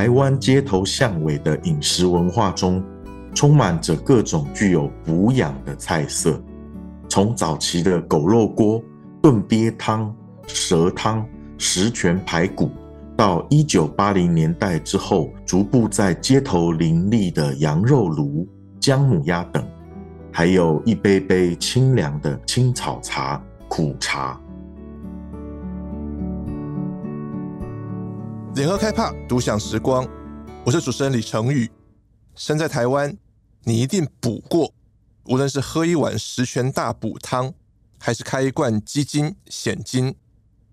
台湾街头巷尾的饮食文化中，充满着各种具有补养的菜色，从早期的狗肉锅、炖鳖汤、蛇汤、十全排骨，到一九八零年代之后，逐步在街头林立的羊肉炉、姜母鸭等，还有一杯杯清凉的青草茶、苦茶。联合开帕独享时光，我是主持人李成宇。身在台湾，你一定补过，无论是喝一碗十全大补汤，还是开一罐鸡精、蚬精，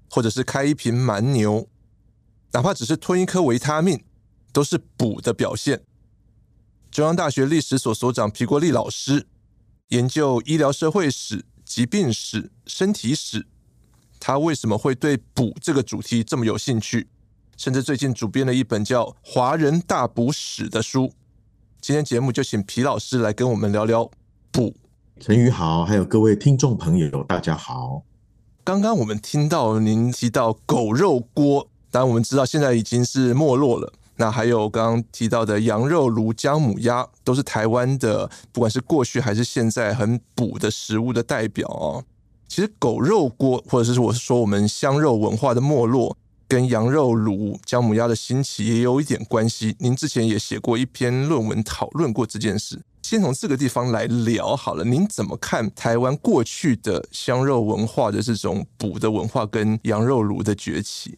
或者是开一瓶蛮牛。哪怕只是吞一颗维他命，都是补的表现。中央大学历史所所长皮国立老师研究医疗社会史、疾病史、身体史，他为什么会对补这个主题这么有兴趣？甚至最近主编了一本叫《华人大补史》的书。今天节目就请皮老师来跟我们聊聊补。陈宇好，还有各位听众朋友，大家好。刚刚我们听到您提到狗肉锅。当然，我们知道现在已经是没落了。那还有刚刚提到的羊肉炉、姜母鸭，都是台湾的，不管是过去还是现在很补的食物的代表哦。其实狗肉锅，或者是我是说我们香肉文化的没落，跟羊肉炉、姜母鸭的兴起也有一点关系。您之前也写过一篇论文讨论过这件事。先从这个地方来聊好了，您怎么看台湾过去的香肉文化的这种补的文化跟羊肉炉的崛起？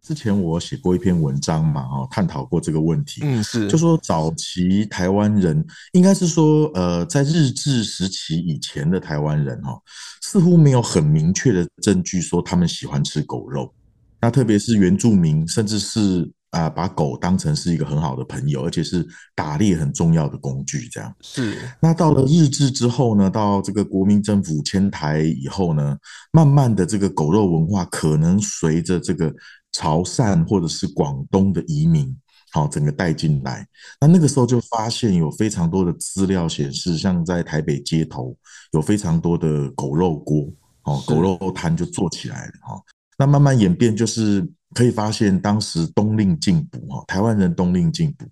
之前我写过一篇文章嘛，哈，探讨过这个问题。嗯，是，就说早期台湾人，应该是说，呃，在日治时期以前的台湾人，哈，似乎没有很明确的证据说他们喜欢吃狗肉。那特别是原住民，甚至是啊，把狗当成是一个很好的朋友，而且是打猎很重要的工具，这样。是。那到了日治之后呢，到这个国民政府迁台以后呢，慢慢的这个狗肉文化可能随着这个。潮汕或者是广东的移民，好，整个带进来。那那个时候就发现有非常多的资料显示，像在台北街头有非常多的狗肉锅，哦，狗肉摊就做起来了，哈。那慢慢演变，就是可以发现当时冬令进补，哈，台湾人冬令进补，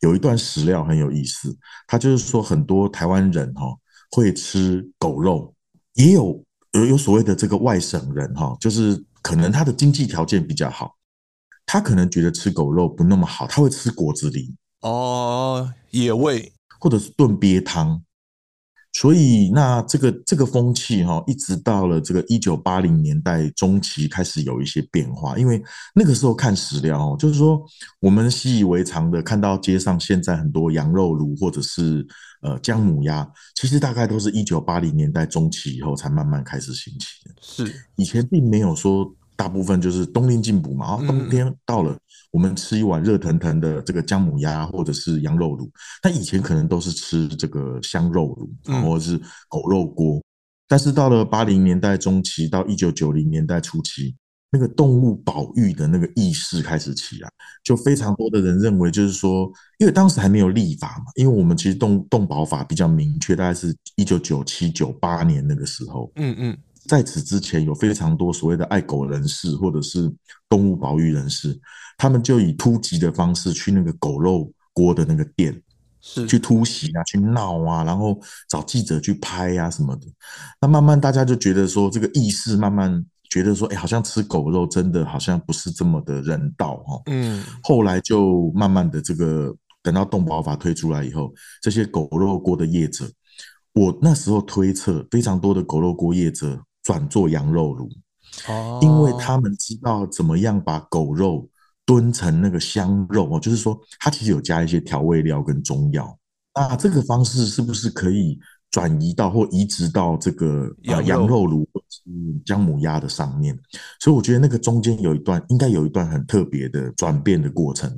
有一段史料很有意思，他就是说很多台湾人，哈，会吃狗肉，也有有有所谓的这个外省人，哈，就是。可能他的经济条件比较好，他可能觉得吃狗肉不那么好，他会吃果子狸哦，野味或者是炖鳖汤。所以那这个这个风气哈，一直到了这个一九八零年代中期开始有一些变化。因为那个时候看史料，哦就是说我们习以为常的看到街上现在很多羊肉炉或者是呃姜母鸭，其实大概都是一九八零年代中期以后才慢慢开始兴起的。是以前并没有说。大部分就是冬令进补嘛，然后冬天到了，我们吃一碗热腾腾的这个姜母鸭或者是羊肉卤。那以前可能都是吃这个香肉卤，或者是狗肉锅。但是到了八零年代中期到一九九零年代初期，那个动物保育的那个意识开始起来，就非常多的人认为，就是说，因为当时还没有立法嘛，因为我们其实动动保法比较明确，大概是一九九七九八年那个时候，嗯嗯。在此之前，有非常多所谓的爱狗人士或者是动物保育人士，他们就以突击的方式去那个狗肉锅的那个店，是去突袭啊，去闹啊，然后找记者去拍啊什么的。那慢慢大家就觉得说，这个意识慢慢觉得说，哎，好像吃狗肉真的好像不是这么的人道哦。嗯，后来就慢慢的这个等到动保法推出来以后，这些狗肉锅的业者，我那时候推测，非常多的狗肉锅业者。转做羊肉炉，哦，因为他们知道怎么样把狗肉炖成那个香肉哦，就是说它其实有加一些调味料跟中药，那这个方式是不是可以转移到或移植到这个羊羊肉炉或是姜母鸭的上面？所以我觉得那个中间有一段应该有一段很特别的转变的过程。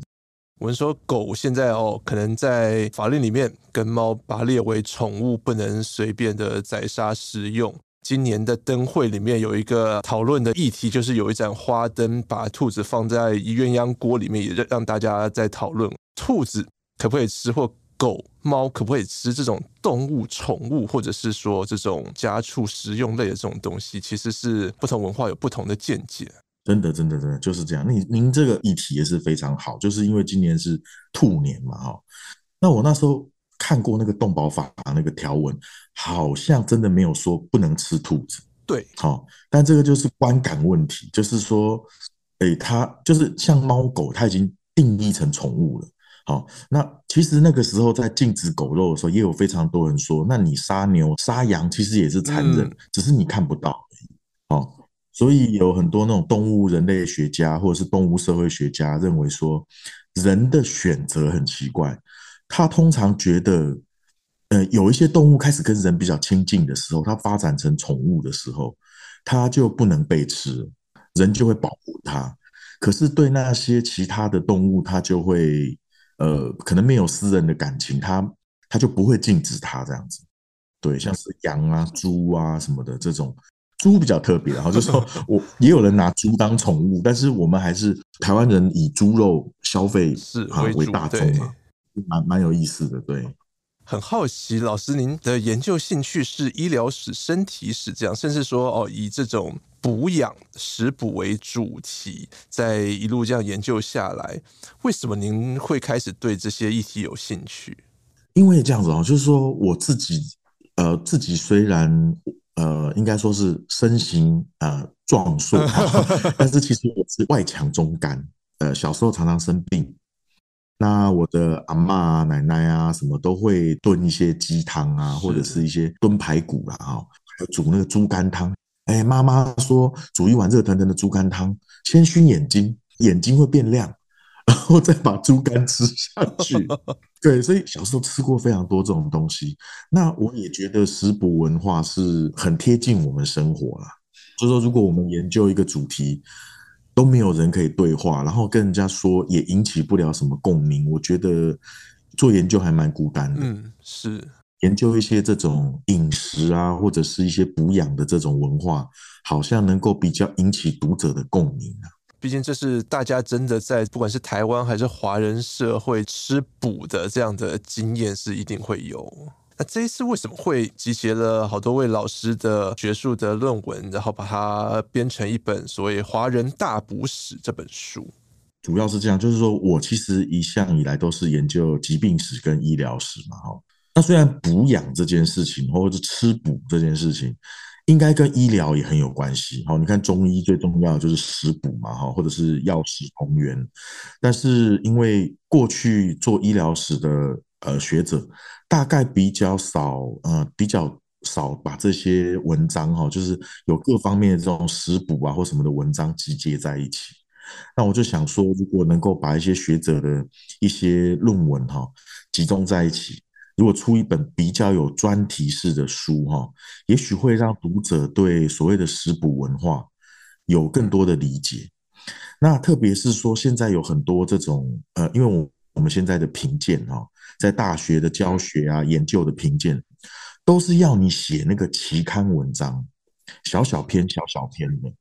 我们说狗现在哦，可能在法律里面跟猫把它列为宠物，不能随便的宰杀食用。今年的灯会里面有一个讨论的议题，就是有一盏花灯把兔子放在鸳鸯锅里面，也让让大家在讨论兔子可不可以吃，或狗猫可不可以吃这种动物宠物，或者是说这种家畜食用类的这种东西，其实是不同文化有不同的见解。真的，真的，真的就是这样。您您这个议题也是非常好，就是因为今年是兔年嘛，哈。那我那时候看过那个动保法那个条文，好像真的没有说不能吃兔子。对，好，但这个就是观感问题，就是说，诶，它就是像猫狗，它已经定义成宠物了。好，那其实那个时候在禁止狗肉的时候，也有非常多人说，那你杀牛杀羊其实也是残忍，嗯、只是你看不到而已。好。所以有很多那种动物人类学家或者是动物社会学家认为说，人的选择很奇怪。他通常觉得，呃，有一些动物开始跟人比较亲近的时候，它发展成宠物的时候，它就不能被吃，人就会保护它。可是对那些其他的动物，它就会，呃，可能没有私人的感情，它它就不会禁止它这样子。对，像是羊啊、猪啊什么的这种。猪比较特别，然后就说 我也有人拿猪当宠物，但是我们还是台湾人以猪肉消费是为大宗嘛，蛮蛮有意思的。对，很好奇，老师您的研究兴趣是医疗史、身体史这样，甚至说哦，以这种补养食补为主题，在一路这样研究下来，为什么您会开始对这些议题有兴趣？因为这样子哦，就是说我自己呃，自己虽然。呃，应该说是身形呃壮硕，但是其实我是外强中干。呃，小时候常常生病，那我的阿嬷啊、奶奶啊什么都会炖一些鸡汤啊，或者是一些炖排骨啊，还有煮那个猪肝汤。哎，妈妈说煮一碗热腾腾的猪肝汤，先熏眼睛，眼睛会变亮。然后再把猪肝吃下去，对，所以小时候吃过非常多这种东西。那我也觉得食补文化是很贴近我们生活啦。就说如果我们研究一个主题，都没有人可以对话，然后跟人家说也引起不了什么共鸣，我觉得做研究还蛮孤单的。嗯，是研究一些这种饮食啊，或者是一些补养的这种文化，好像能够比较引起读者的共鸣啊。毕竟这是大家真的在不管是台湾还是华人社会吃补的这样的经验是一定会有。那这一次为什么会集结了好多位老师的学术的论文，然后把它编成一本所谓《华人大补史》这本书？主要是这样，就是说我其实一向以来都是研究疾病史跟医疗史嘛，哈。那虽然补养这件事情，或者是吃补这件事情。应该跟医疗也很有关系，好，你看中医最重要的就是食补嘛，哈，或者是药食同源。但是因为过去做医疗史的呃学者，大概比较少，呃，比较少把这些文章哈，就是有各方面的这种食补啊或什么的文章集结在一起。那我就想说，如果能够把一些学者的一些论文哈集中在一起。如果出一本比较有专题式的书，哈，也许会让读者对所谓的食补文化有更多的理解。那特别是说，现在有很多这种，呃，因为我我们现在的评鉴，哈，在大学的教学啊、研究的评鉴，都是要你写那个期刊文章，小小篇、小小篇的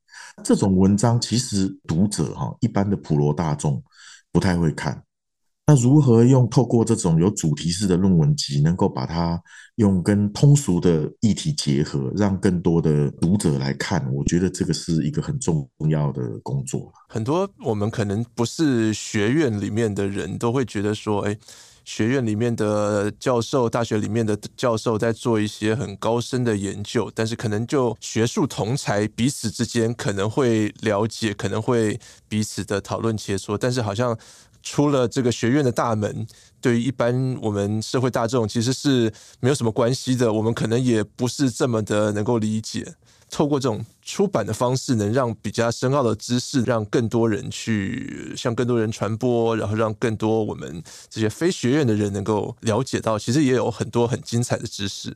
这种文章，其实读者哈，一般的普罗大众不太会看。那如何用透过这种有主题式的论文集，能够把它用跟通俗的议题结合，让更多的读者来看？我觉得这个是一个很重要的工作。很多我们可能不是学院里面的人都会觉得说，哎，学院里面的教授、大学里面的教授在做一些很高深的研究，但是可能就学术同才彼此之间可能会了解，可能会彼此的讨论切磋，但是好像。出了这个学院的大门，对于一般我们社会大众其实是没有什么关系的。我们可能也不是这么的能够理解。透过这种出版的方式，能让比较深奥的知识让更多人去向更多人传播，然后让更多我们这些非学院的人能够了解到，其实也有很多很精彩的知识。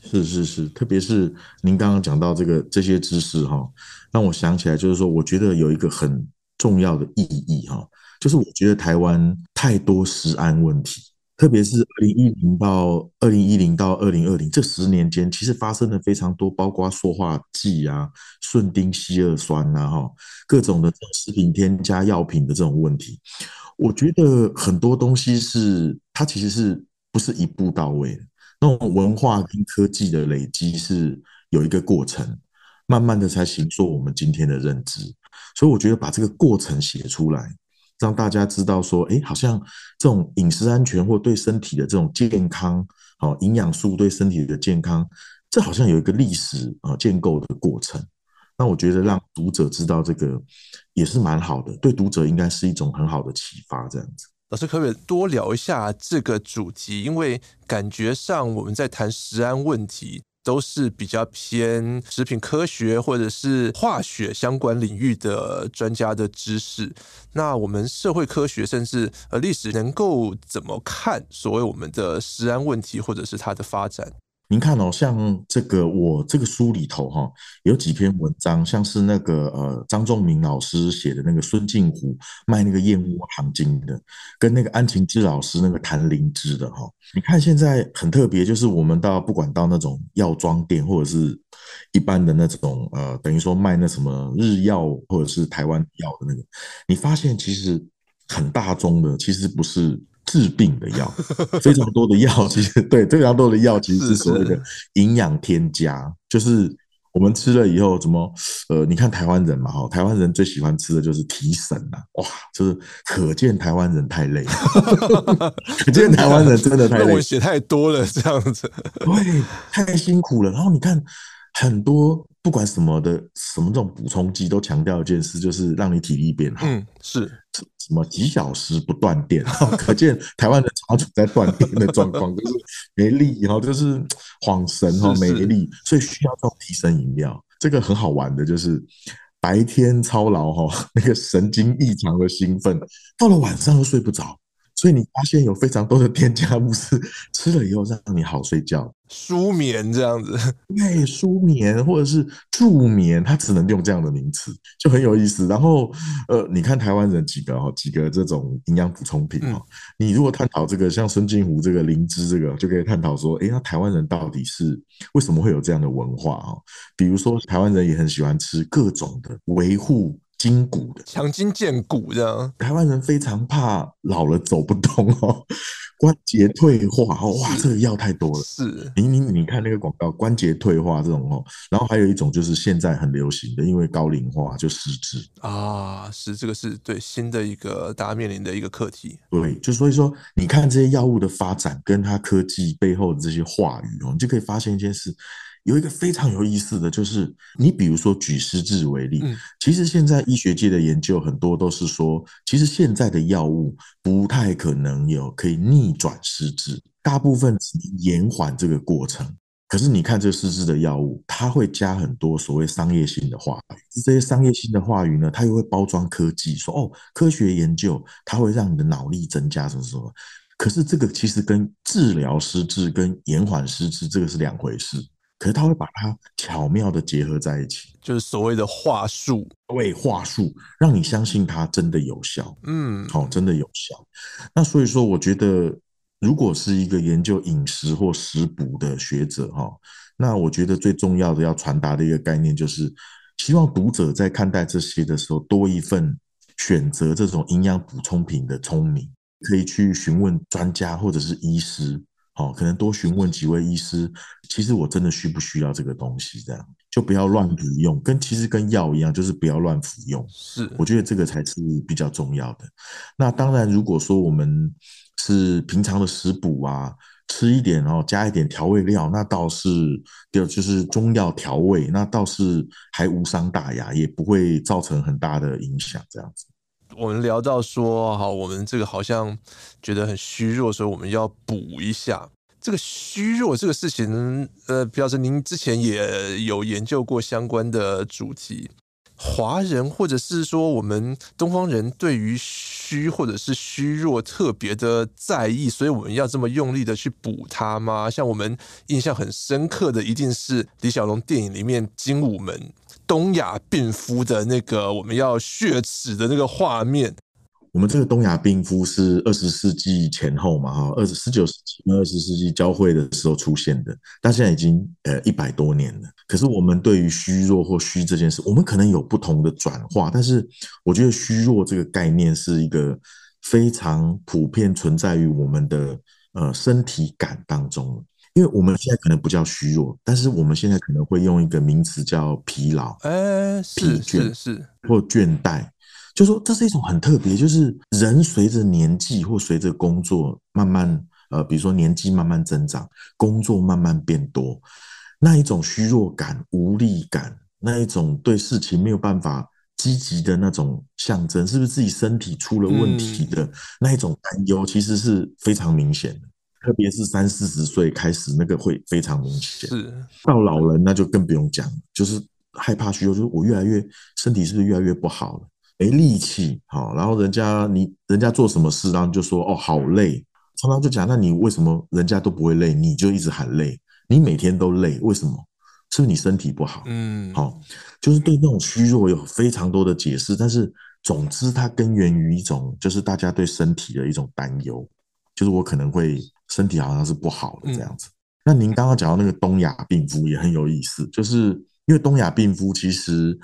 是是是，特别是您刚刚讲到这个这些知识哈，让我想起来，就是说，我觉得有一个很重要的意义哈。就是我觉得台湾太多食安问题，特别是二零一零到二零一零到二零二零这十年间，其实发生了非常多，包括塑化剂啊、顺丁烯二酸、啊，哈，各种的食品添加药品的这种问题。我觉得很多东西是它其实是不是一步到位的，那种文化跟科技的累积是有一个过程。慢慢的才形塑我们今天的认知。所以我觉得把这个过程写出来，让大家知道说，哎，好像这种饮食安全或对身体的这种健康，好营养素对身体的健康，这好像有一个历史啊建构的过程。那我觉得让读者知道这个也是蛮好的，对读者应该是一种很好的启发。这样子，老师可不可以多聊一下这个主题？因为感觉上我们在谈食安问题，都是比较偏食品科学或者是化学相关领域的专家的知识。那我们社会科学甚至呃历史能够怎么看所谓我们的食安问题，或者是它的发展？您看哦，像这个我这个书里头哈，有几篇文章，像是那个呃张仲明老师写的那个孙敬湖卖那个燕窝糖精的，跟那个安晴之老师那个谈灵芝的哈。你看现在很特别，就是我们到不管到那种药妆店，或者是一般的那种呃，等于说卖那什么日药或者是台湾药的那个，你发现其实很大宗的，其实不是。治病的药，非常多的药，其实对非常多的药，其实是所谓的营养添加，就是我们吃了以后，怎么呃，你看台湾人嘛，哈，台湾人最喜欢吃的就是提神呐，哇，就是可见台湾人太累，可见台湾人真的太累，我写太多了这样子，对，太辛苦了。然后你看很多。不管什么的什么这种补充剂，都强调一件事，就是让你体力变好。嗯，是什么几小时不断电，可见台湾人常常在断电的状况，就是没力，然后就是恍神哈，没力，所以需要这种提神饮料。这个很好玩的，就是白天操劳哈，那个神经异常的兴奋，到了晚上又睡不着。所以你发现有非常多的添加物是吃了以后让你好睡觉、舒眠这样子，对，舒眠或者是助眠，它只能用这样的名词，就很有意思。然后，呃，你看台湾人几个哈，几个这种营养补充品哈，你如果探讨这个，像孙敬湖这个灵芝这个，就可以探讨说，哎，那台湾人到底是为什么会有这样的文化哈？比如说，台湾人也很喜欢吃各种的维护。筋骨的强筋健骨这样，台湾人非常怕老了走不动哦，关节退化哦，哇，这个药太多了。是，你你你看那个广告，关节退化这种哦，然后还有一种就是现在很流行的，因为高龄化就失智啊，是这个是对新的一个大家面临的一个课题。对，就所以说，你看这些药物的发展跟它科技背后的这些话语哦，你就可以发现一件事。有一个非常有意思的就是，你比如说举失智为例，其实现在医学界的研究很多都是说，其实现在的药物不太可能有可以逆转失智，大部分只能延缓这个过程。可是你看这失智的药物，它会加很多所谓商业性的话语，这些商业性的话语呢，它又会包装科技，说哦，科学研究它会让你的脑力增加什么什么。可是这个其实跟治疗失智跟延缓失智这个是两回事。可是他会把它巧妙的结合在一起，就是所谓的话术，对，话术，让你相信它真的有效。嗯，好，真的有效。那所以说，我觉得如果是一个研究饮食或食补的学者，哈，那我觉得最重要的要传达的一个概念，就是希望读者在看待这些的时候，多一份选择这种营养补充品的聪明，可以去询问专家或者是医师。好，可能多询问几位医师，其实我真的需不需要这个东西？这样就不要乱服用，跟其实跟药一样，就是不要乱服用。是，我觉得这个才是比较重要的。那当然，如果说我们是平常的食补啊，吃一点，然后加一点调味料，那倒是第二就是中药调味，那倒是还无伤大雅，也不会造成很大的影响。这样子。我们聊到说，好，我们这个好像觉得很虚弱，所以我们要补一下这个虚弱这个事情。呃，皮老师您之前也有研究过相关的主题。华人或者是说我们东方人对于虚或者是虚弱特别的在意，所以我们要这么用力的去补它吗？像我们印象很深刻的，一定是李小龙电影里面精武门。东亚病夫的那个我们要血耻的那个画面，我们这个东亚病夫是二十世纪前后嘛，哈，二十十九世纪跟二十世纪交汇的时候出现的，但现在已经呃一百多年了。可是我们对于虚弱或虚这件事，我们可能有不同的转化，但是我觉得虚弱这个概念是一个非常普遍存在于我们的呃身体感当中。因为我们现在可能不叫虚弱，但是我们现在可能会用一个名词叫疲劳、哎，疲倦是是或倦怠，就说这是一种很特别，就是人随着年纪或随着工作慢慢呃，比如说年纪慢慢增长，工作慢慢变多，那一种虚弱感、无力感，那一种对事情没有办法积极的那种象征，是不是自己身体出了问题的那一种担忧，其实是非常明显的。特别是三四十岁开始，那个会非常明显。是到老人那就更不用讲，就是害怕虚弱，就是我越来越身体是不是越来越不好了，没力气，好，然后人家你人家做什么事，然后就说哦好累，常常就讲，那你为什么人家都不会累，你就一直喊累？你每天都累，为什么？是不是你身体不好？嗯，好，就是对那种虚弱有非常多的解释，但是总之它根源于一种就是大家对身体的一种担忧，就是我可能会。身体好像是不好的这样子。那您刚刚讲到那个东亚病夫也很有意思，就是因为东亚病夫其实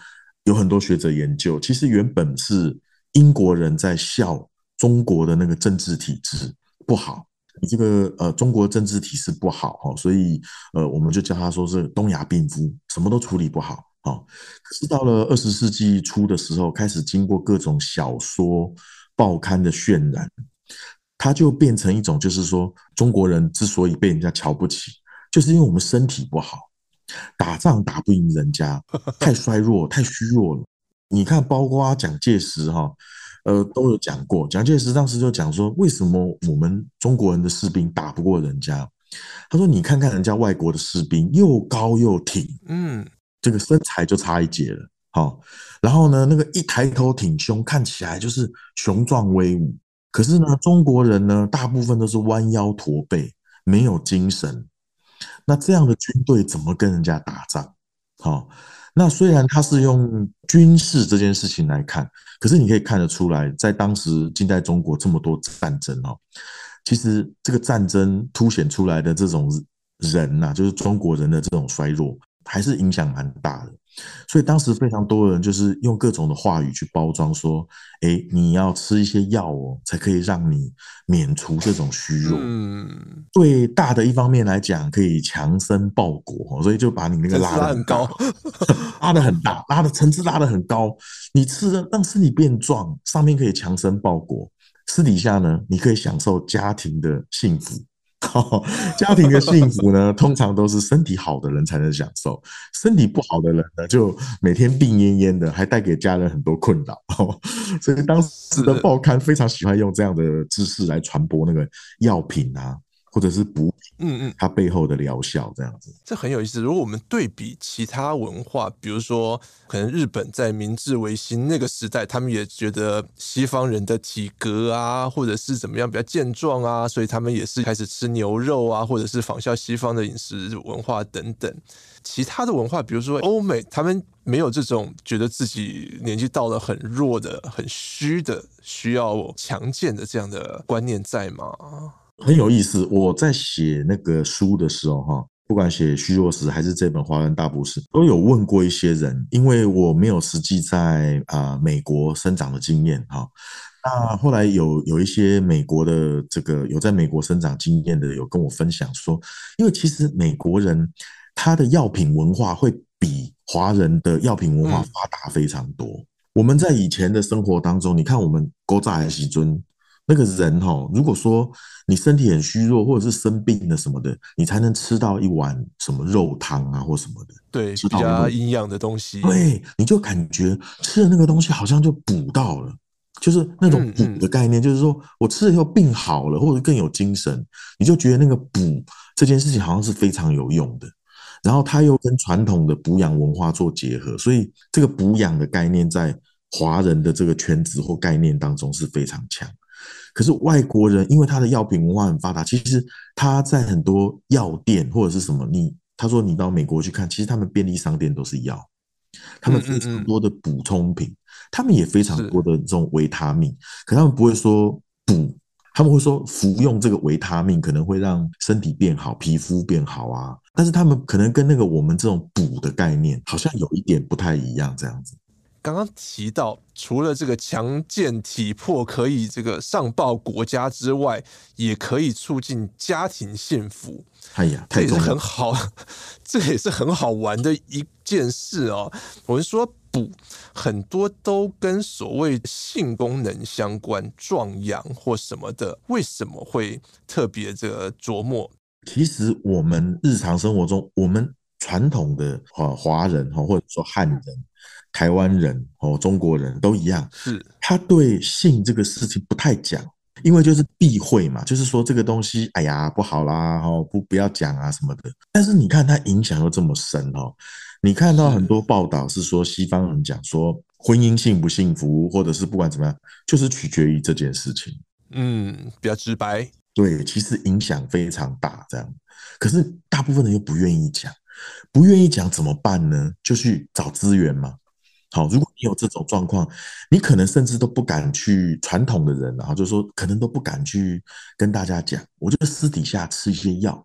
有很多学者研究，其实原本是英国人在笑中国的那个政治体制不好，你这个呃中国政治体制不好哈，所以呃我们就叫他说是东亚病夫，什么都处理不好。好，可是到了二十世纪初的时候，开始经过各种小说、报刊的渲染。它就变成一种，就是说，中国人之所以被人家瞧不起，就是因为我们身体不好，打仗打不赢人家，太衰弱、太虚弱了。你看，包括蒋介石哈，呃，都有讲过。蒋介石当时就讲说，为什么我们中国人的士兵打不过人家？他说，你看看人家外国的士兵，又高又挺，嗯，这个身材就差一截了。好，然后呢，那个一抬头挺胸，看起来就是雄壮威武。可是呢，中国人呢，大部分都是弯腰驼背，没有精神。那这样的军队怎么跟人家打仗？好，那虽然他是用军事这件事情来看，可是你可以看得出来，在当时近代中国这么多战争哦，其实这个战争凸显出来的这种人呐，就是中国人的这种衰弱，还是影响蛮大的。所以当时非常多人就是用各种的话语去包装，说：“哎，你要吃一些药哦，才可以让你免除这种虚弱。”嗯，对大的一方面来讲，可以强身报国，所以就把你那个拉得很高，拉得很大，拉的层次拉得很高。你吃了让身体变壮，上面可以强身报国，私底下呢，你可以享受家庭的幸福。好，家庭的幸福呢，通常都是身体好的人才能享受，身体不好的人呢，就每天病恹恹的，还带给家人很多困扰。所以当时的报刊非常喜欢用这样的知识来传播那个药品啊。或者是补，嗯嗯，它背后的疗效这样子，这很有意思。如果我们对比其他文化，比如说可能日本在明治维新那个时代，他们也觉得西方人的体格啊，或者是怎么样比较健壮啊，所以他们也是开始吃牛肉啊，或者是仿效西方的饮食文化等等。其他的文化，比如说欧美，他们没有这种觉得自己年纪到了很弱的、很虚的，需要强健的这样的观念在吗？很有意思，我在写那个书的时候，哈，不管写虚弱史还是这本《华人大不死》，都有问过一些人，因为我没有实际在啊美国生长的经验，哈。那后来有有一些美国的这个有在美国生长经验的，有跟我分享说，因为其实美国人他的药品文化会比华人的药品文化发达非常多。我们在以前的生活当中，你看我们古早的时阵。那个人哈，如果说你身体很虚弱，或者是生病了什么的，你才能吃到一碗什么肉汤啊，或什么的，对，比较营养的东西。对，你就感觉吃了那个东西，好像就补到了，就是那种补的概念，就是说我吃了以后病好了，或者更有精神，你就觉得那个补这件事情好像是非常有用的。然后它又跟传统的补养文化做结合，所以这个补养的概念在华人的这个圈子或概念当中是非常强。可是外国人，因为他的药品文化很发达，其实他在很多药店或者是什么，你他说你到美国去看，其实他们便利商店都是药，他们非常多的补充品，他们也非常多的这种维他命，可他们不会说补，他们会说服用这个维他命可能会让身体变好，皮肤变好啊，但是他们可能跟那个我们这种补的概念好像有一点不太一样，这样子。刚刚提到，除了这个强健体魄可以这个上报国家之外，也可以促进家庭幸福。哎呀，这也是很好，这也是很好玩的一件事哦。我们说补很多都跟所谓性功能相关，壮阳或什么的，为什么会特别这个琢磨？其实我们日常生活中，我们传统的华华人哈，或者说汉人。台湾人哦，中国人都一样，是他对性这个事情不太讲，因为就是避讳嘛，就是说这个东西，哎呀不好啦，哦不不要讲啊什么的。但是你看他影响又这么深哦，你看到很多报道是说西方人讲说婚姻幸不幸福，或者是不管怎么样，就是取决于这件事情。嗯，比较直白。对，其实影响非常大，这样。可是大部分人又不愿意讲，不愿意讲怎么办呢？就去找资源嘛。好，如果你有这种状况，你可能甚至都不敢去传统的人，然后就说可能都不敢去跟大家讲。我就私底下吃一些药，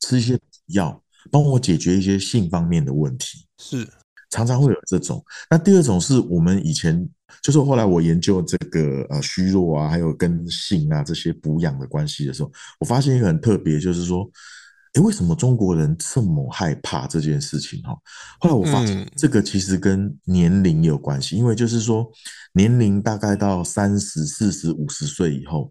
吃一些药，帮我解决一些性方面的问题。是，常常会有这种。那第二种是我们以前，就是后来我研究这个呃虚弱啊，还有跟性啊这些补养的关系的时候，我发现一个很特别，就是说。诶，为什么中国人这么害怕这件事情？哈，后来我发现这个其实跟年龄有关系，因为就是说年龄大概到三十四十五十岁以后，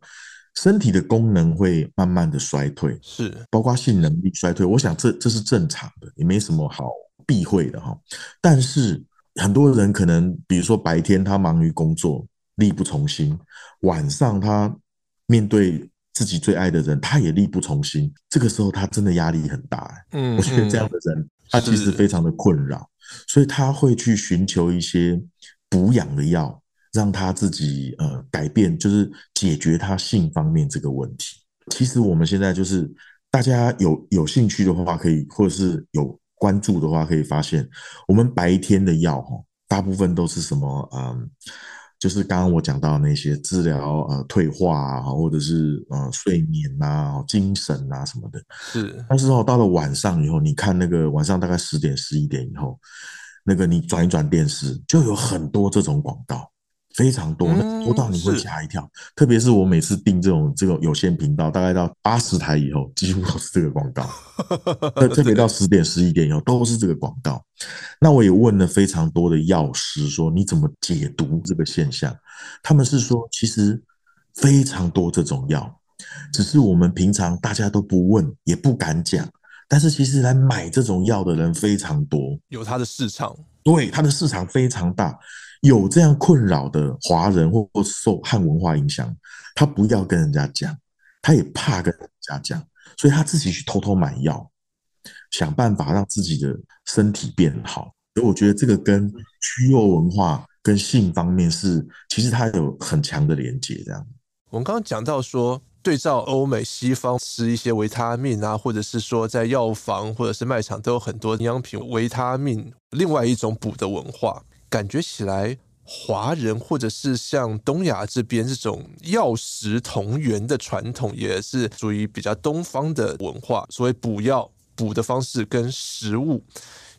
身体的功能会慢慢的衰退，是包括性能力衰退。我想这这是正常的，也没什么好避讳的哈。但是很多人可能，比如说白天他忙于工作，力不从心，晚上他面对。自己最爱的人，他也力不从心，这个时候他真的压力很大。嗯，我觉得这样的人，他其实非常的困扰，所以他会去寻求一些补养的药，让他自己呃改变，就是解决他性方面这个问题。其实我们现在就是大家有有兴趣的话，可以或者是有关注的话，可以发现我们白天的药哈，大部分都是什么嗯。就是刚刚我讲到那些治疗呃退化啊，或者是呃睡眠啊、精神啊什么的，是。但是哦，到了晚上以后，你看那个晚上大概十点十一点以后，那个你转一转电视，就有很多这种广告。非常多，多到你会吓一跳。特别是我每次订这种这种有线频道，大概到八十台以后，几乎都是这个广告。特 别到十点十一点以后，都是这个广告。那我也问了非常多的药师，说你怎么解读这个现象？他们是说，其实非常多这种药，只是我们平常大家都不问，也不敢讲。但是其实来买这种药的人非常多，有它的市场。对，它的市场非常大。有这样困扰的华人，或或受汉文化影响，他不要跟人家讲，他也怕跟人家讲，所以他自己去偷偷买药，想办法让自己的身体变好。所以我觉得这个跟虚弱文化跟性方面是，其实它有很强的连接。这样，我们刚刚讲到说，对照欧美西方吃一些维他命啊，或者是说在药房或者是卖场都有很多营养品、维他命，另外一种补的文化。感觉起来，华人或者是像东亚这边这种药食同源的传统，也是属于比较东方的文化。所谓补药补的方式跟食物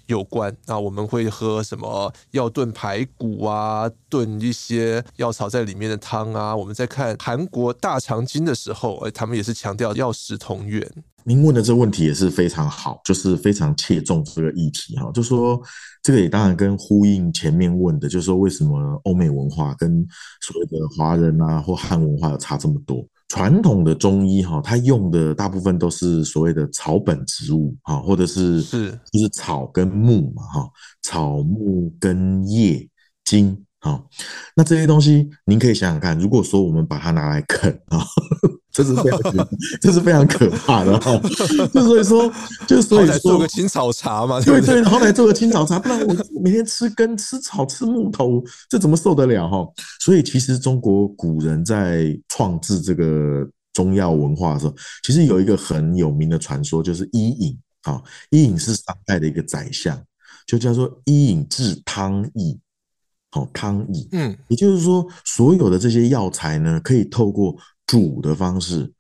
有关，那我们会喝什么药炖排骨啊，炖一些药草在里面的汤啊。我们在看韩国大长今的时候，哎，他们也是强调药食同源。您问的这个问题也是非常好，就是非常切中这个议题哈。就说这个也当然跟呼应前面问的，就是说为什么欧美文化跟所谓的华人啊或汉文化有差这么多？传统的中医哈，它用的大部分都是所谓的草本植物哈，或者是是就是草跟木嘛哈，草木根叶茎。好，那这些东西您可以想想看，如果说我们把它拿来啃啊，这是非常这是非常可怕的哈。就所以说，就所以说做个青草茶嘛，对对，好歹做个青草茶，不然我每天吃根、吃草、吃木头，这怎么受得了哈？所以其实中国古人在创制这个中药文化的时候，其实有一个很有名的传说，就是伊尹啊，伊尹是商代的一个宰相，就叫做伊尹治汤液。哦，汤饮，嗯，也就是说，所有的这些药材呢，可以透过煮的方式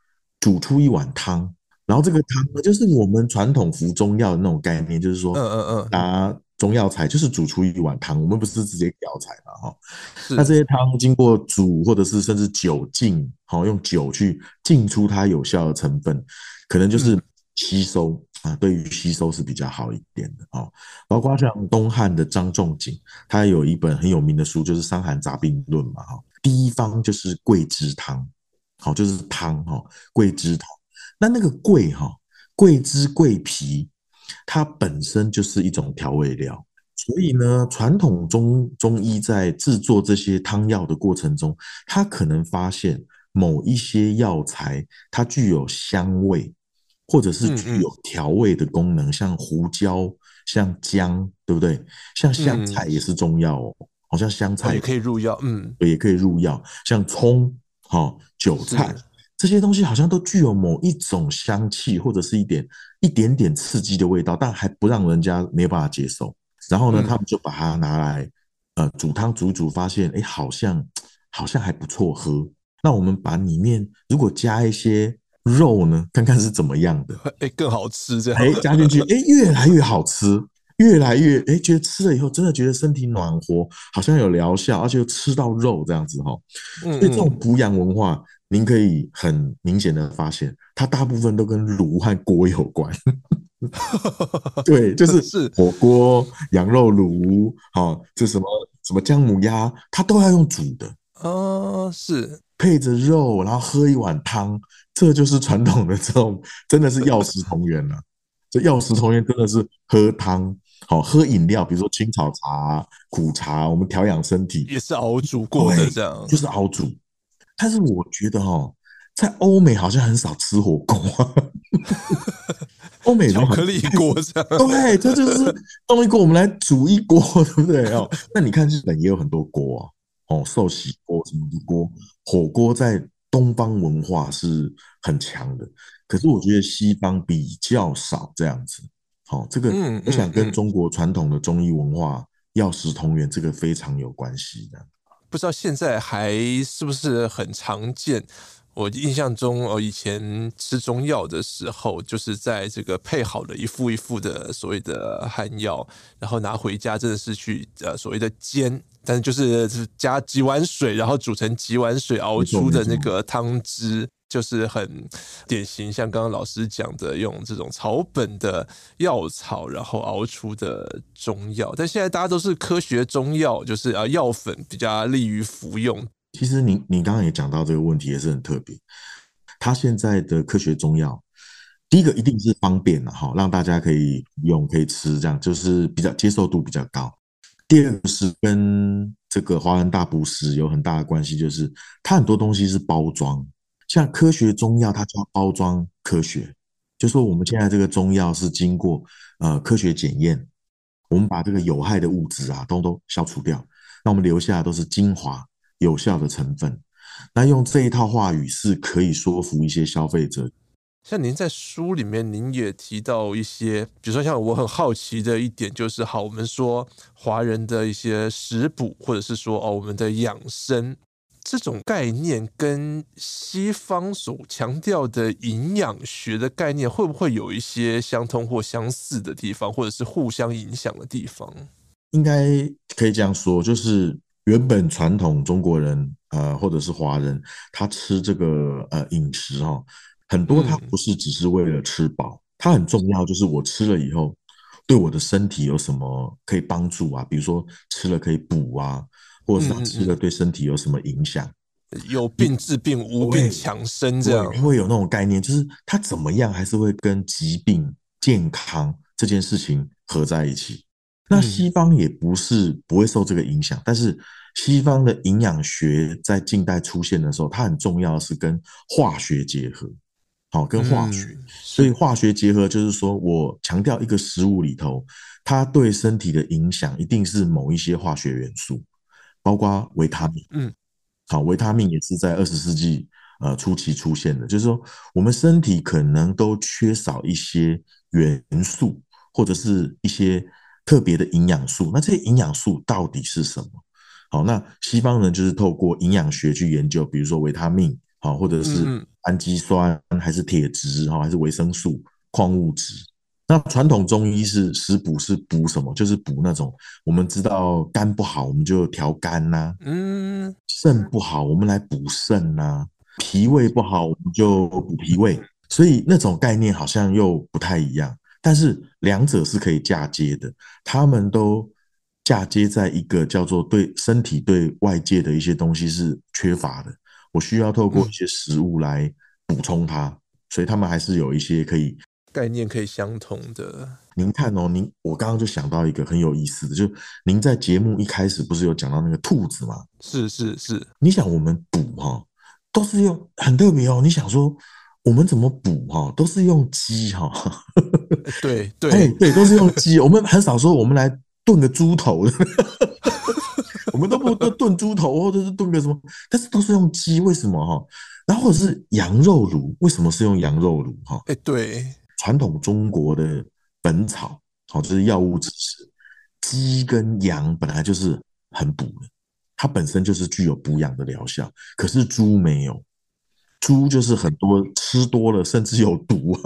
煮出一碗汤，然后这个汤呢，就是我们传统服中药的那种概念，就是说，嗯嗯嗯，拿中药材就是煮出一碗汤，我们不是直接药材嘛哈。那这些汤经过煮，或者是甚至酒浸，好用酒去浸出它有效的成分，可能就是吸收啊，对于吸收是比较好一点的啊。包括像东汉的张仲景，他有一本很有名的书，就是《伤寒杂病论》嘛哈。第一方就是桂枝汤，好就是汤哈，桂枝汤。那那个桂哈，桂枝桂皮。它本身就是一种调味料，所以呢，传统中中医在制作这些汤药的过程中，它可能发现某一些药材它具有香味，或者是具有调味的功能，嗯嗯，像胡椒、像姜，对不对？像香菜也是中药哦，好像香菜也可以入药，嗯，也可以入药，像葱、好韭菜。这些东西好像都具有某一种香气，或者是一点一点点刺激的味道，但还不让人家没有办法接受。然后呢，他们就把它拿来呃煮汤煮一煮，发现哎，好像好像还不错喝。那我们把里面如果加一些肉呢，看看是怎么样的，哎，更好吃这样。哎，加进去，哎，越来越好吃，越来越哎，觉得吃了以后真的觉得身体暖和，好像有疗效，而且又吃到肉这样子哈。所以这种补养文化。您可以很明显的发现，它大部分都跟炉和锅有关。对，就是是火锅、羊肉炉，好，这什么什么姜母鸭，它都要用煮的。哦，是配着肉，然后喝一碗汤，这就是传统的这种，真的是药食同源了。这药食同源真的是喝汤，好喝饮料，比如说青草茶、苦茶，我们调养身体也是熬煮过的，这样就是熬煮。但是我觉得哈，在欧美好像很少吃火锅，欧美巧克力锅这样，对，这就是弄一锅，我们来煮一锅，对不对哦？那你看日本也有很多锅啊，哦，寿喜锅什么的锅，火锅在东方文化是很强的，可是我觉得西方比较少这样子。好，这个我想跟中国传统的中医文化药食同源，这个非常有关系的。不知道现在还是不是很常见？我印象中，我以前吃中药的时候，就是在这个配好的一副一副的所谓的汉药，然后拿回家，真的是去呃所谓的煎，但是就是加几碗水，然后煮成几碗水熬出的那个汤汁。就是很典型，像刚刚老师讲的，用这种草本的药草，然后熬出的中药。但现在大家都是科学中药，就是啊，药粉比较利于服用。其实你你刚刚也讲到这个问题，也是很特别。他现在的科学中药，第一个一定是方便了哈，让大家可以用可以吃，这样就是比较接受度比较高。第二个是跟这个华人大补食有很大的关系，就是它很多东西是包装。像科学中药，它就要包装科学，就说我们现在这个中药是经过呃科学检验，我们把这个有害的物质啊都都消除掉，那我们留下的都是精华有效的成分。那用这一套话语是可以说服一些消费者。像您在书里面，您也提到一些，比如说像我很好奇的一点，就是好，我们说华人的一些食补，或者是说哦我们的养生。这种概念跟西方所强调的营养学的概念，会不会有一些相通或相似的地方，或者是互相影响的地方？应该可以这样说，就是原本传统中国人，呃，或者是华人，他吃这个呃饮食哈，很多他不是只是为了吃饱，它很重要，就是我吃了以后对我的身体有什么可以帮助啊？比如说吃了可以补啊。或者是他吃了对身体有什么影响？有病治病，无病强身，这样会有那种概念，就是他怎么样还是会跟疾病、健康这件事情合在一起。那西方也不是不会受这个影响，但是西方的营养学在近代出现的时候，它很重要的是跟化学结合，好，跟化学。所以化学结合就是说我强调一个食物里头，它对身体的影响一定是某一些化学元素。包括维他命，嗯，好，维他命也是在二十世纪呃初期出现的，就是说我们身体可能都缺少一些元素或者是一些特别的营养素，那这些营养素到底是什么？好，那西方人就是透过营养学去研究，比如说维他命，好，或者是氨基酸还是铁质，哈，还是维生素、矿物质，那传统中医是食补是补什么？就是补那种我们知道肝不好，我们就调肝呐。嗯，肾不好，我们来补肾呐。脾胃不好，我们就补脾胃。所以那种概念好像又不太一样，但是两者是可以嫁接的。他们都嫁接在一个叫做对身体对外界的一些东西是缺乏的，我需要透过一些食物来补充它。所以他们还是有一些可以概念可以相同的。您看哦，您我刚刚就想到一个很有意思的，就您在节目一开始不是有讲到那个兔子吗？是是是，你想我们补哈，都是用很特别哦。你想说我们怎么补哈，都是用鸡哈。对对对，对，都是用鸡。我们很少说我们来炖个猪头的，我们都不都炖猪头或者是炖个什么，但是都是用鸡，为什么哈？然后是羊肉炉，为什么是用羊肉炉？哈，哎，对，传统中国的本草，好，就是药物知识，鸡跟羊本来就是很补的，它本身就是具有补养的疗效。可是猪没有，猪就是很多吃多了，甚至有毒。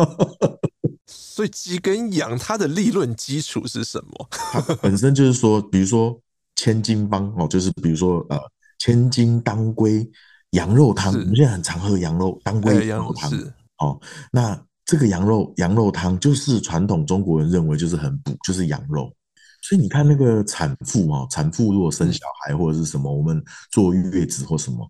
所以鸡跟羊它的理论基础是什么？它本身就是说，比如说千金方哦，就是比如说呃，千金当归。羊肉汤，我们现在很常喝羊肉当归羊肉汤。哦，那这个羊肉羊肉汤就是传统中国人认为就是很补，就是羊肉。所以你看那个产妇啊，产妇如果生小孩或者是什么，我们坐月子或什么，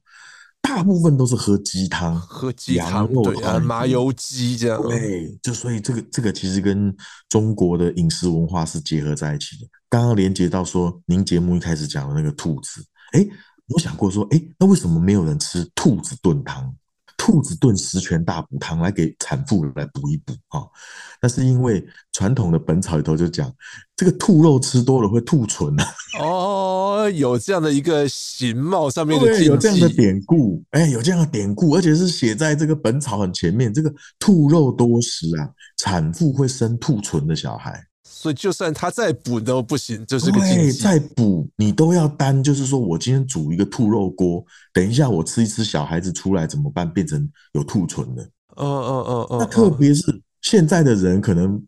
大部分都是喝鸡汤，喝鸡汤，对啊，麻油鸡这样。对，就所以这个这个其实跟中国的饮食文化是结合在一起的。刚刚连接到说，您节目一开始讲的那个兔子，哎。我想过说，哎，那为什么没有人吃兔子炖汤？兔子炖十全大补汤来给产妇来补一补啊？那是因为传统的本草里头就讲，这个兔肉吃多了会兔唇啊。哦，有这样的一个形貌上面的对，有这样的典故，哎，有这样的典故，而且是写在这个本草很前面。这个兔肉多食啊，产妇会生兔唇的小孩。所以，就算他再补都不行，就是个禁忌。再补你都要担，就是说我今天煮一个兔肉锅，等一下我吃一吃，小孩子出来怎么办？变成有兔唇的。嗯嗯嗯嗯。那特别是现在的人可能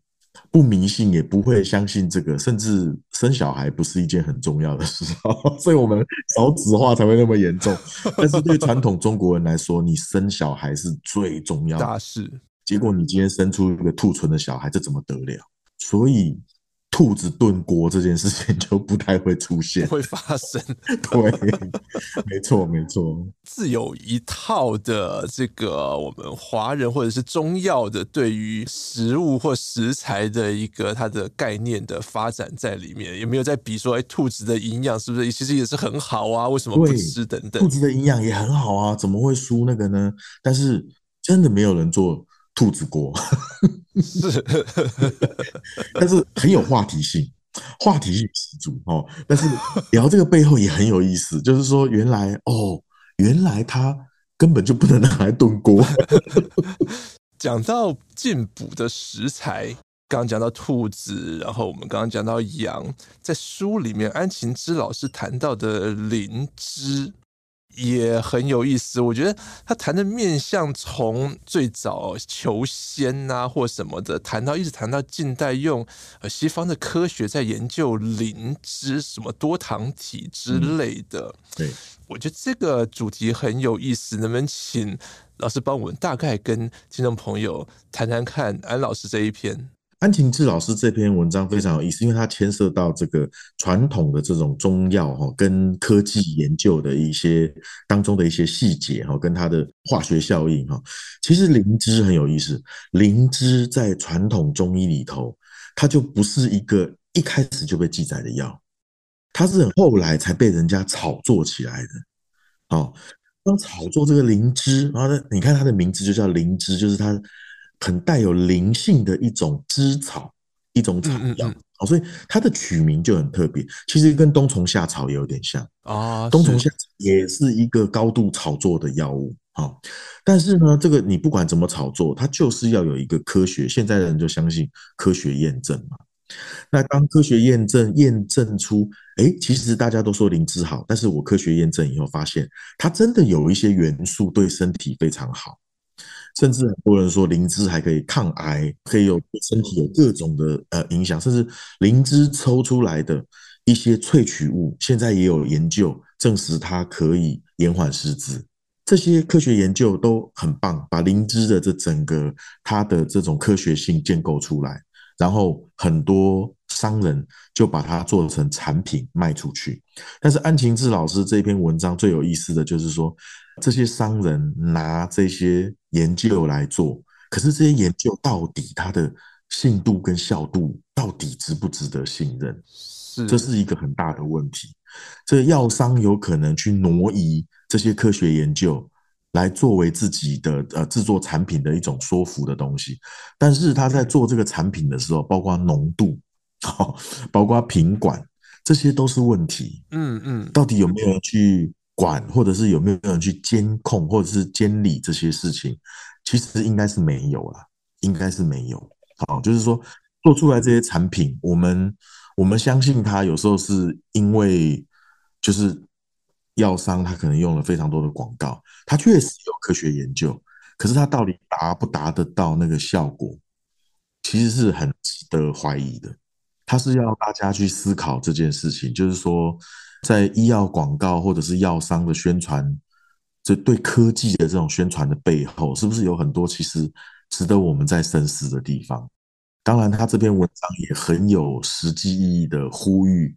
不迷信，也不会相信这个，甚至生小孩不是一件很重要的事，所以我们少子化才会那么严重。但是对传统中国人来说，你生小孩是最重要的大事。结果你今天生出一个兔唇的小孩，这怎么得了？所以，兔子炖锅这件事情就不太会出现，会发生。对，没错，没错。自有一套的这个我们华人或者是中药的对于食物或食材的一个它的概念的发展在里面，有没有在比说，哎，兔子的营养是不是其实也是很好啊？为什么不吃等等？兔子的营养也很好啊，怎么会输那个呢？但是真的没有人做。兔子锅是，但是很有话题性，话题性十足哦。但是聊这个背后也很有意思，就是说原来哦，原来它根本就不能拿来炖锅。讲到进补的食材，刚刚讲到兔子，然后我们刚刚讲到羊，在书里面安晴之老师谈到的灵芝。也很有意思，我觉得他谈的面向从最早求仙啊或什么的，谈到一直谈到近代用呃西方的科学在研究灵芝，什么多糖体之类的。对，我觉得这个主题很有意思，能不能请老师帮我们大概跟听众朋友谈谈看安老师这一篇？安晴志老师这篇文章非常有意思，因为它牵涉到这个传统的这种中药哈，跟科技研究的一些当中的一些细节哈，跟它的化学效应哈。其实灵芝很有意思，灵芝在传统中医里头，它就不是一个一开始就被记载的药，它是很后来才被人家炒作起来的。好，当炒作这个灵芝，然后，你看它的名字就叫灵芝，就是它。很带有灵性的一种枝草，一种草药，嗯嗯，所以它的取名就很特别。其实跟冬虫夏草也有点像啊，冬虫夏草也是一个高度炒作的药物。但是呢，这个你不管怎么炒作，它就是要有一个科学。现在的人就相信科学验证嘛。那当科学验证验证出，哎，其实大家都说灵芝好，但是我科学验证以后发现，它真的有一些元素对身体非常好。甚至很多人说灵芝还可以抗癌，可以有身体有各种的呃影响，甚至灵芝抽出来的一些萃取物，现在也有研究证实它可以延缓失智。这些科学研究都很棒，把灵芝的这整个它的这种科学性建构出来，然后很多商人就把它做成产品卖出去。但是安晴志老师这篇文章最有意思的就是说，这些商人拿这些研究来做，可是这些研究到底它的信度跟效度到底值不值得信任？是，这是一个很大的问题。这个药商有可能去挪移。这些科学研究来作为自己的呃制作产品的一种说服的东西，但是他在做这个产品的时候，包括浓度，包括品管，这些都是问题。嗯嗯，到底有没有去管，或者是有没有人去监控，或者是监理这些事情？其实应该是没有啦，应该是没有。好，就是说做出来这些产品，我们我们相信它有时候是因为就是。药商他可能用了非常多的广告，他确实有科学研究，可是他到底达不达得到那个效果，其实是很值得怀疑的。他是要大家去思考这件事情，就是说，在医药广告或者是药商的宣传，这对科技的这种宣传的背后，是不是有很多其实值得我们在深思的地方？当然，他这篇文章也很有实际意义的呼吁。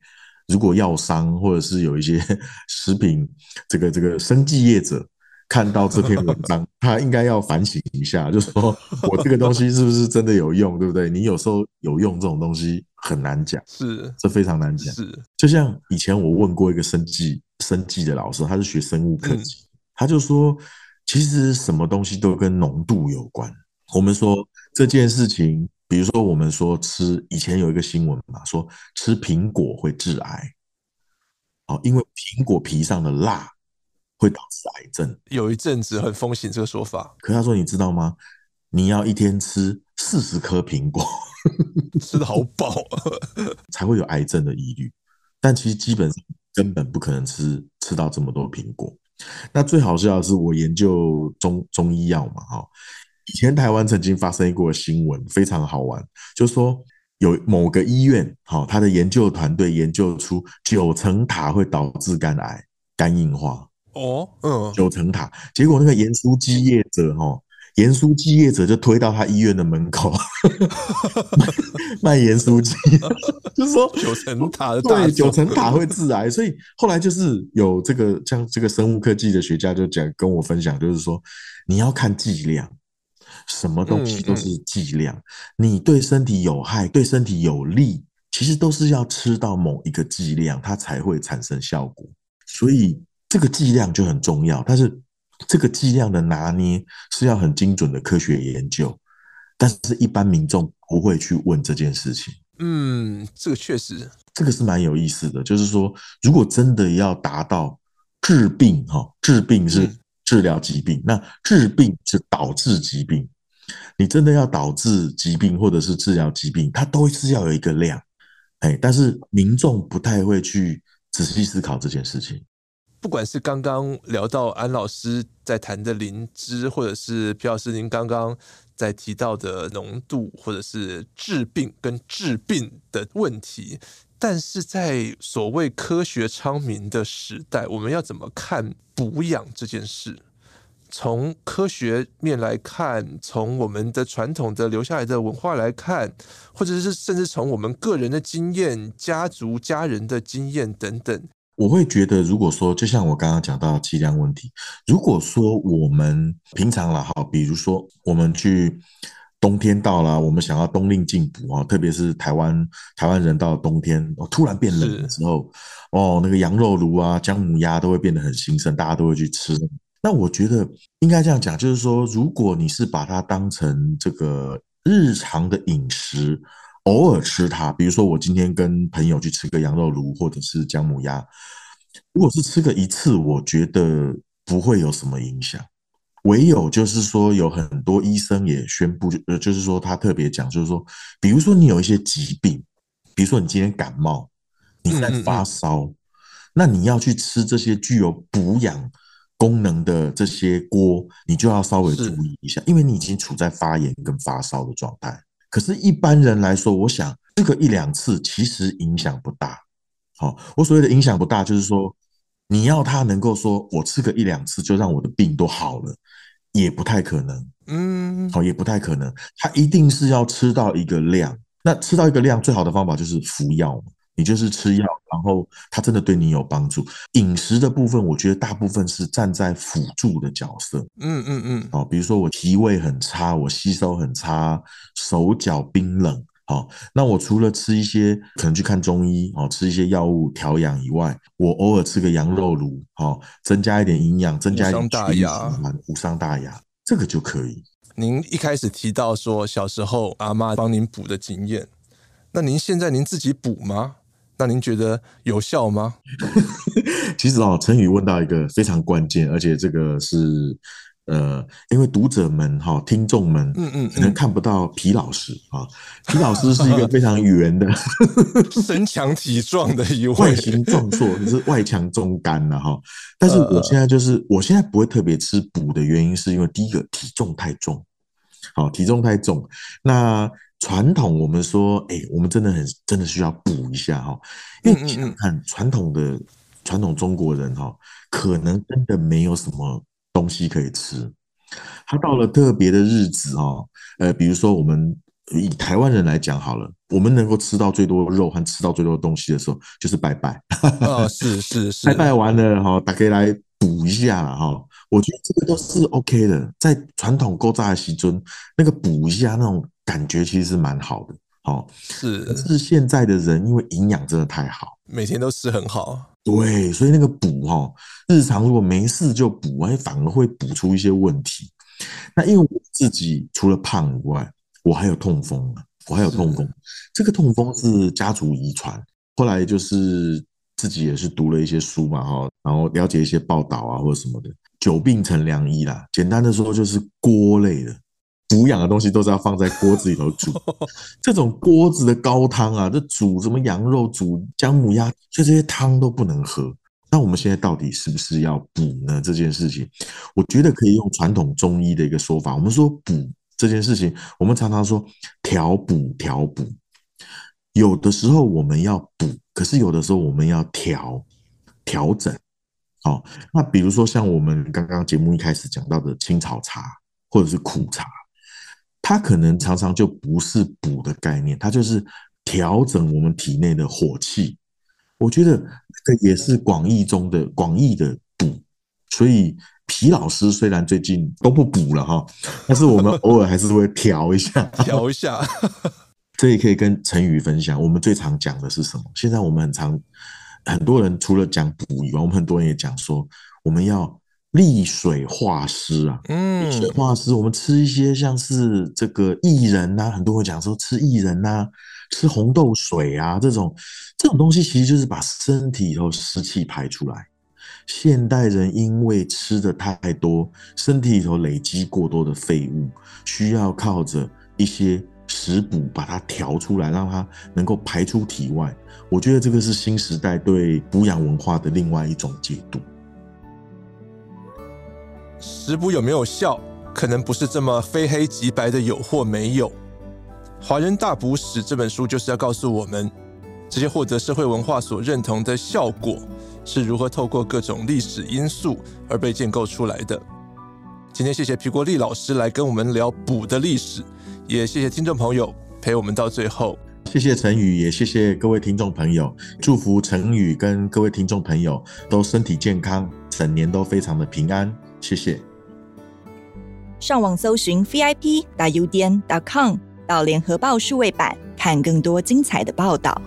如果药商或者是有一些 食品这个这个生计业者看到这篇文章，他应该要反省一下，就是说 我这个东西是不是真的有用，对不对？你有时候有用这种东西很难讲，是这非常难讲。是就像以前我问过一个生技生技的老师，他是学生物科技，他就说，其实什么东西都跟浓度有关。我们说这件事情。比如说，我们说吃以前有一个新闻嘛，说吃苹果会致癌，哦，因为苹果皮上的蜡会导致癌症。有一阵子很风行这个说法。可他说，你知道吗？你要一天吃四十颗苹果，吃得好饱，才会有癌症的疑虑。但其实基本上根本不可能吃吃到这么多苹果。那最好笑的是，我研究中中医药嘛，哈。以前台湾曾经发生过新闻，非常好玩，就是说有某个医院，好，他的研究团队研究出九层塔会导致肝癌、肝硬化。哦，嗯，九层塔，结果那个盐酥鸡业者，哈，盐酥鸡业者就推到他医院的门口。卖盐酥鸡，就是说九层塔的对九层塔会致癌，所以后来就是有这个像这个生物科技的学家就讲跟我分享，就是说你要看剂量。什么东西都是剂量，你对身体有害、对身体有利，其实都是要吃到某一个剂量，它才会产生效果。所以这个剂量就很重要，但是这个剂量的拿捏是要很精准的科学研究，但是一般民众不会去问这件事情。嗯，这个确实，这个是蛮有意思的，就是说，如果真的要达到治病，哈，治病是治疗疾病，那治病是导致疾病。你真的要导致疾病或者是治疗疾病，它都是要有一个量，哎，但是民众不太会去仔细思考这件事情。不管是刚刚聊到安老师在谈的灵芝，或者是皮老师您刚刚在提到的浓度，或者是治病跟治病的问题，但是在所谓科学昌明的时代，我们要怎么看补养这件事？从科学面来看，从我们的传统的留下来的文化来看，或者是甚至从我们个人的经验、家族家人的经验等等，我会觉得，如果说就像我刚刚讲到的剂量问题，如果说我们平常了哈，比如说我们去冬天到了，我们想要冬令进补啊，特别是台湾台湾人到了冬天突然变冷的时候，哦，那个羊肉炉啊、姜母鸭都会变得很兴盛，大家都会去吃。那我觉得应该这样讲，就是说，如果你是把它当成这个日常的饮食，偶尔吃它，比如说我今天跟朋友去吃个羊肉炉或者是姜母鸭，如果是吃个一次，我觉得不会有什么影响。唯有就是说，有很多医生也宣布，呃，就是说他特别讲，就是说，比如说你有一些疾病，比如说你今天感冒，你在发烧，那你要去吃这些具有补养。功能的这些锅，你就要稍微注意一下，因为你已经处在发炎跟发烧的状态。可是，一般人来说，我想这个一两次其实影响不大。好，我所谓的影响不大，就是说你要他能够说我吃个一两次就让我的病都好了，也不太可能。嗯，好，也不太可能。他一定是要吃到一个量。那吃到一个量，最好的方法就是服药嘛。你就是吃药，然后它真的对你有帮助。饮食的部分，我觉得大部分是站在辅助的角色。嗯嗯嗯。哦，比如说我脾胃很差，我吸收很差，手脚冰冷。好，那我除了吃一些可能去看中医，哦，吃一些药物调养以外，我偶尔吃个羊肉炉，好，增加一点营养，增加一点无伤大雅，无伤大雅，这个就可以。您一开始提到说小时候阿妈帮您补的经验，那您现在您自己补吗？那您觉得有效吗？其实哦，成宇问到一个非常关键，而且这个是呃，因为读者们哈、听众们，嗯嗯，可能看不到皮老师啊。皮老师是一个非常圆的，身强体壮的一位，外形壮硕，就是外强中干了哈。但是我现在就是，我现在不会特别吃补的原因，是因为第一个体重太重，好，体重太重，那。传统我们说，哎、欸，我们真的很真的需要补一下哈，因为你想看传统的传统中国人哈，可能真的没有什么东西可以吃。他到了特别的日子哈，呃，比如说我们以台湾人来讲好了，我们能够吃到最多肉和吃到最多东西的时候，就是拜拜。哦，是是 是，拜拜完了哈，大家来补一下哈。我觉得这个都是 OK 的，在传统勾扎的时阵，那个补一下那种。感觉其实是蛮好的，哦是。可是现在的人因为营养真的太好，每天都吃很好，对，所以那个补哈，日常如果没事就补，哎，反而会补出一些问题。那因为我自己除了胖以外，我还有痛风，我还有痛风。这个痛风是家族遗传，后来就是自己也是读了一些书嘛，哈，然后了解一些报道啊或者什么的，久病成良医啦。简单的说就是锅类的。补养的东西都是要放在锅子里头煮，这种锅子的高汤啊，这煮什么羊肉、煮姜母鸭，所以这些汤都不能喝。那我们现在到底是不是要补呢？这件事情，我觉得可以用传统中医的一个说法。我们说补这件事情，我们常常说调补调补，有的时候我们要补，可是有的时候我们要调调整。好，那比如说像我们刚刚节目一开始讲到的青草茶或者是苦茶。它可能常常就不是补的概念，它就是调整我们体内的火气。我觉得这也是广义中的广义的补。所以皮老师虽然最近都不补了哈，但是我们偶尔还是会调一下，调一下。这也可以跟陈宇分享，我们最常讲的是什么？现在我们很常很多人除了讲补以外，我们很多人也讲说我们要。利水化湿啊，嗯，利水化湿，我们吃一些像是这个薏仁呐，很多人讲说吃薏仁呐，吃红豆水啊，这种这种东西其实就是把身体里头湿气排出来。现代人因为吃的太多，身体里头累积过多的废物，需要靠着一些食补把它调出来，让它能够排出体外。我觉得这个是新时代对补养文化的另外一种解读。食补有没有效，可能不是这么非黑即白的有或没有。《华人大补史》这本书就是要告诉我们，这些获得社会文化所认同的效果是如何透过各种历史因素而被建构出来的。今天谢谢皮国立老师来跟我们聊补的历史，也谢谢听众朋友陪我们到最后。谢谢陈宇，也谢谢各位听众朋友，祝福陈宇跟各位听众朋友都身体健康，整年都非常的平安。谢谢。上网搜寻 vip 打 udn 点 com 到联合报数位版，看更多精彩的报道。